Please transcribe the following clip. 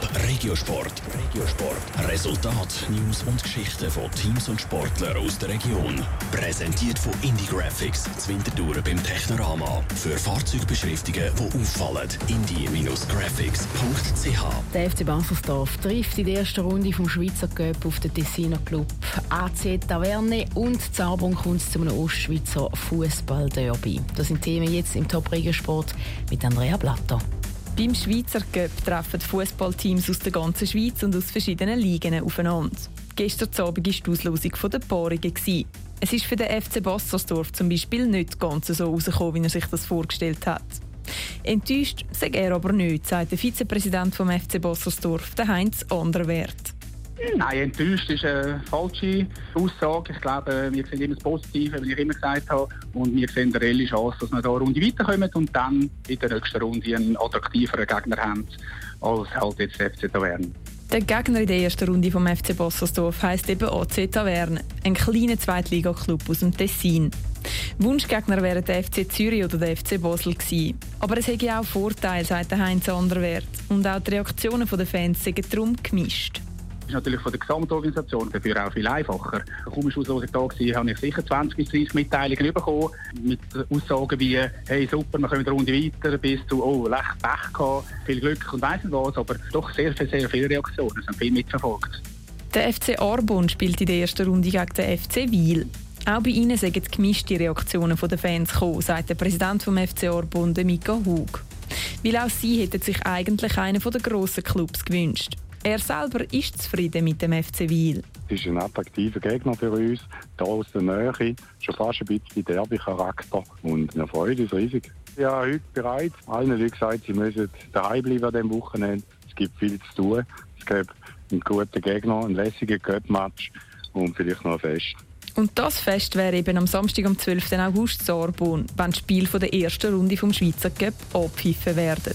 Top Regiosport. Regiosport. Resultat, News und Geschichten von Teams und Sportlern aus der Region. Präsentiert von Indie Graphics, Zwintertouren beim Technorama. Für Fahrzeugbeschriftungen, die auffallen. Indie-Graphics.ch. Der FC Baselsdorf trifft in der ersten Runde vom Schweizer Cup auf den Tessiner Club AC Taverne und Zarbon kommt zu einem Ostschweizer Fußball-Derby. Das sind Themen jetzt im Top Regiosport mit Andrea Blatter. Beim Schweizer Cup treffen Fußballteams aus der ganzen Schweiz und aus verschiedenen Ligen aufeinander. Gestern Abend war die Auslosung der Paarungen. Es ist für den FC Bassersdorf zum Beispiel nicht ganz so rausgekommen, wie er sich das vorgestellt hat. Enttäuscht sei er aber nicht, sagt der Vizepräsident vom FC Bassersdorf, Heinz Anderwert. Nein, enttäuscht ist eine falsche Aussage. Ich glaube, wir sehen immer das Positive, wie ich immer gesagt habe. Und wir sehen eine reelle Chance, dass wir da eine Runde weiterkommen und dann in der nächsten Runde einen attraktiveren Gegner haben, als halt jetzt FC Taverne. Der Gegner in der ersten Runde vom FC Bossersdorf heisst eben AC Taverne, ein kleiner Zweitliga-Club aus dem Tessin. Wunschgegner wären der FC Zürich oder der FC Basel gewesen. Aber es hätte auch Vorteile, sagt Heinz Anderwert. Und auch die Reaktionen der Fans sind darum gemischt ist natürlich von der Gesamtorganisation dafür auch viel einfacher. Kaum ist Auslosung da gewesen, habe ich sicher 20 bis 30 Mitteilungen bekommen mit Aussagen wie «Hey, super, wir kommen eine Runde weiter», bis zu «Oh, leicht Pech gehabt, viel Glück» und weiss nicht was, aber doch sehr, sehr, sehr viele Reaktionen, es haben viel mitverfolgt. Der FC Arbon spielt in der ersten Runde gegen den FC Wiel. Auch bei ihnen sind gemischte Reaktionen der Fans gekommen, sagt der Präsident vom FC Arbon, Mika Hug. Weil auch sie hätten sich eigentlich einen der grossen Clubs gewünscht. Er selber ist zufrieden mit dem FC Wiel. Es ist ein attraktiver Gegner für uns, hier aus der Nähe, schon fast ein bisschen Derby-Charakter und wir freuen uns riesig. Ja, heute bereit. Allen Leuten gesagt, sie müssen daheim bleiben an diesem Wochenende. Es gibt viel zu tun. Es gibt einen guten Gegner, einen lässigen Cup-Match und vielleicht noch ein Fest. Und das Fest wäre eben am Samstag, am 12. August Sorbonne, wenn das Spiel der ersten Runde vom Schweizer Cup abpfiffen werden.